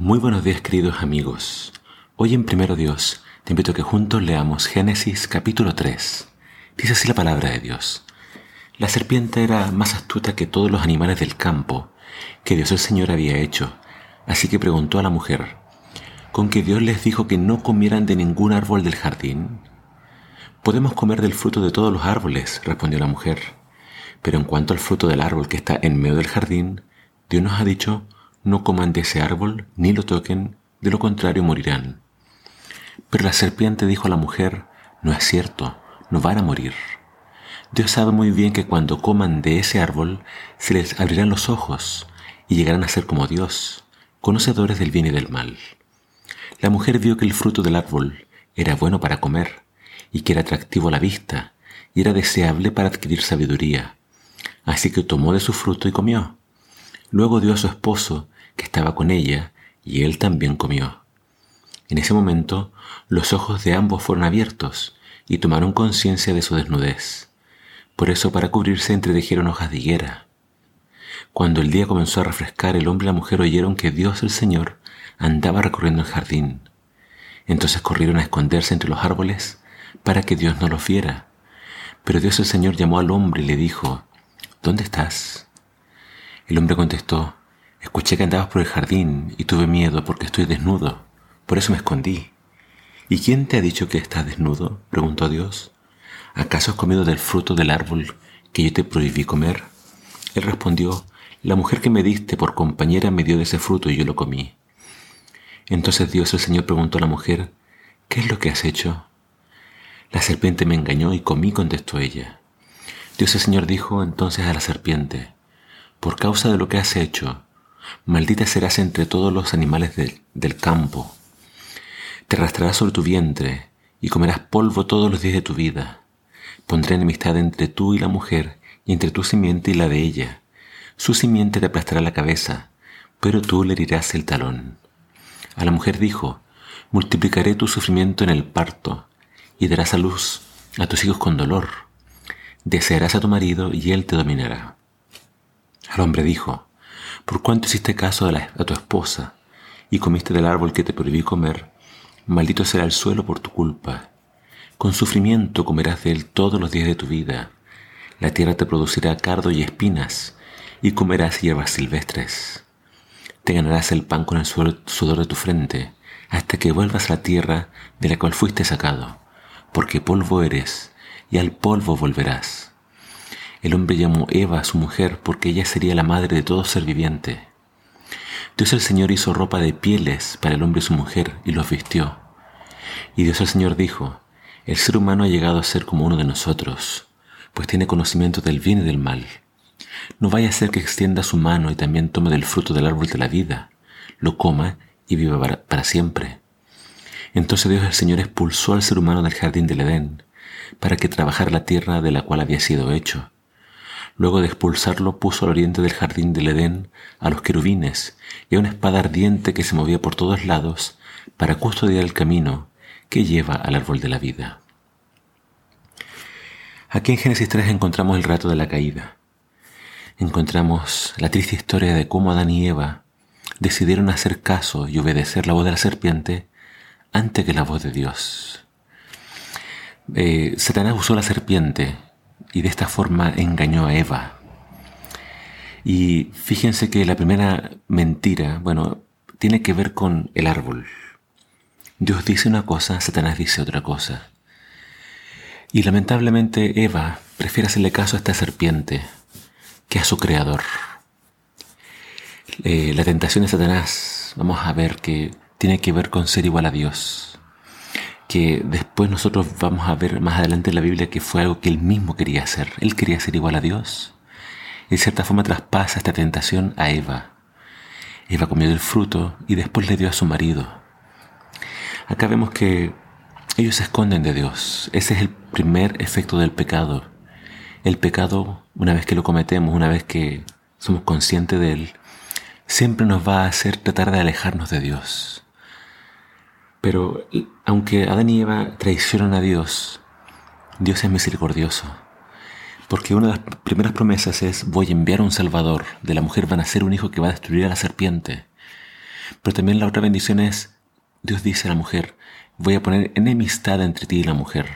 Muy buenos días queridos amigos. Hoy en Primero Dios te invito a que juntos leamos Génesis capítulo 3. Dice así la palabra de Dios. La serpiente era más astuta que todos los animales del campo que Dios el Señor había hecho, así que preguntó a la mujer, ¿con que Dios les dijo que no comieran de ningún árbol del jardín? Podemos comer del fruto de todos los árboles, respondió la mujer, pero en cuanto al fruto del árbol que está en medio del jardín, Dios nos ha dicho, no coman de ese árbol ni lo toquen, de lo contrario morirán. Pero la serpiente dijo a la mujer, no es cierto, no van a morir. Dios sabe muy bien que cuando coman de ese árbol se les abrirán los ojos y llegarán a ser como Dios, conocedores del bien y del mal. La mujer vio que el fruto del árbol era bueno para comer y que era atractivo a la vista y era deseable para adquirir sabiduría. Así que tomó de su fruto y comió. Luego dio a su esposo, que estaba con ella, y él también comió. En ese momento los ojos de ambos fueron abiertos y tomaron conciencia de su desnudez. Por eso para cubrirse entretejieron hojas de higuera. Cuando el día comenzó a refrescar, el hombre y la mujer oyeron que Dios el Señor andaba recorriendo el jardín. Entonces corrieron a esconderse entre los árboles para que Dios no los viera. Pero Dios el Señor llamó al hombre y le dijo, ¿Dónde estás? El hombre contestó, escuché que andabas por el jardín y tuve miedo porque estoy desnudo, por eso me escondí. ¿Y quién te ha dicho que estás desnudo? preguntó Dios. ¿Acaso has comido del fruto del árbol que yo te prohibí comer? Él respondió, la mujer que me diste por compañera me dio de ese fruto y yo lo comí. Entonces Dios el Señor preguntó a la mujer, ¿qué es lo que has hecho? La serpiente me engañó y comí, contestó ella. Dios el Señor dijo entonces a la serpiente, por causa de lo que has hecho, maldita serás entre todos los animales del campo. Te arrastrarás sobre tu vientre y comerás polvo todos los días de tu vida. Pondré enemistad entre tú y la mujer y entre tu simiente y la de ella. Su simiente te aplastará la cabeza, pero tú le herirás el talón. A la mujer dijo, multiplicaré tu sufrimiento en el parto y darás a luz a tus hijos con dolor. Desearás a tu marido y él te dominará. Al hombre dijo, por cuánto hiciste caso a, tu esposa y comiste del árbol que te prohibí comer, maldito será el suelo por tu culpa. Con sufrimiento comerás de él todos los días de tu vida. La tierra te producirá cardo y espinas, y comerás hierbas silvestres. Te ganarás el pan con el sudor de tu frente, hasta que vuelvas a la tierra de la cual fuiste sacado, porque polvo eres, y al polvo volverás. El hombre llamó Eva a su mujer porque ella sería la madre de todo ser viviente. Dios el Señor hizo ropa de pieles para el hombre y su mujer y los vistió. Y Dios el Señor dijo, el ser humano ha llegado a ser como uno de nosotros, pues tiene conocimiento del bien y del mal. No vaya a ser que extienda su mano y también tome del fruto del árbol de la vida, lo coma y viva para, siempre. Entonces Dios el Señor expulsó al ser humano del jardín del Edén, para que trabajara la tierra de la cual había sido hecho Luego de expulsarlo puso al oriente del jardín del Edén a los querubines y a una espada ardiente que se movía por todos lados para custodiar el camino que lleva al árbol de la vida. Aquí en Génesis 3 encontramos el rato de la caída. Encontramos la triste historia de cómo Adán y Eva decidieron hacer caso y obedecer la voz de la serpiente antes que la voz de Dios. Eh, Satanás usó la serpiente y de esta forma engañó a Eva. Y fíjense que la primera mentira, bueno, tiene que ver con el árbol. Dios dice una cosa, Satanás dice otra cosa. Y lamentablemente Eva prefiere hacerle caso a esta serpiente que a su creador. Eh, la tentación de Satanás, vamos a ver que tiene que ver con ser igual a Dios que después nosotros vamos a ver más adelante en la Biblia que fue algo que él mismo quería hacer. Él quería ser igual a Dios. Y de cierta forma traspasa esta tentación a Eva. Eva comió del fruto y después le dio a su marido. Acá vemos que ellos se esconden de Dios. Ese es el primer efecto del pecado. El pecado, una vez que lo cometemos, una vez que somos conscientes de él, siempre nos va a hacer tratar de alejarnos de Dios. Pero aunque Adán y Eva traicionan a Dios, Dios es misericordioso. Porque una de las primeras promesas es, voy a enviar un Salvador, de la mujer van a ser un hijo que va a destruir a la serpiente. Pero también la otra bendición es, Dios dice a la mujer, voy a poner enemistad entre ti y la mujer.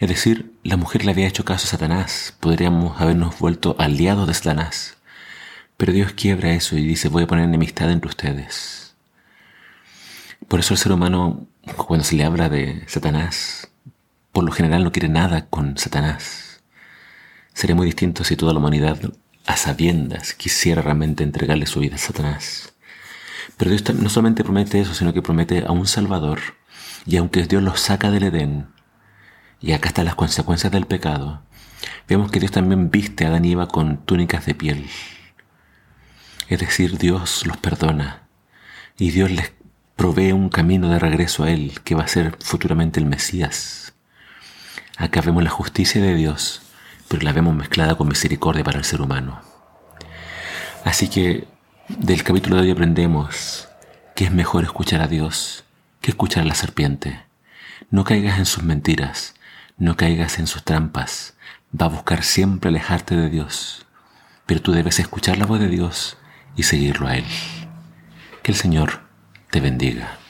Es decir, la mujer le había hecho caso a Satanás, podríamos habernos vuelto aliados de Satanás. Pero Dios quiebra eso y dice, voy a poner enemistad entre ustedes. Por eso el ser humano, cuando se le habla de Satanás, por lo general no quiere nada con Satanás. Sería muy distinto si toda la humanidad, a sabiendas, quisiera realmente entregarle su vida a Satanás. Pero Dios no solamente promete eso, sino que promete a un Salvador. Y aunque Dios los saca del Edén, y acá están las consecuencias del pecado, vemos que Dios también viste a Adán y Eva con túnicas de piel. Es decir, Dios los perdona y Dios les provee un camino de regreso a Él que va a ser futuramente el Mesías. Acá vemos la justicia de Dios, pero la vemos mezclada con misericordia para el ser humano. Así que del capítulo de hoy aprendemos que es mejor escuchar a Dios que escuchar a la serpiente. No caigas en sus mentiras, no caigas en sus trampas. Va a buscar siempre alejarte de Dios, pero tú debes escuchar la voz de Dios y seguirlo a Él. Que el Señor te bendiga.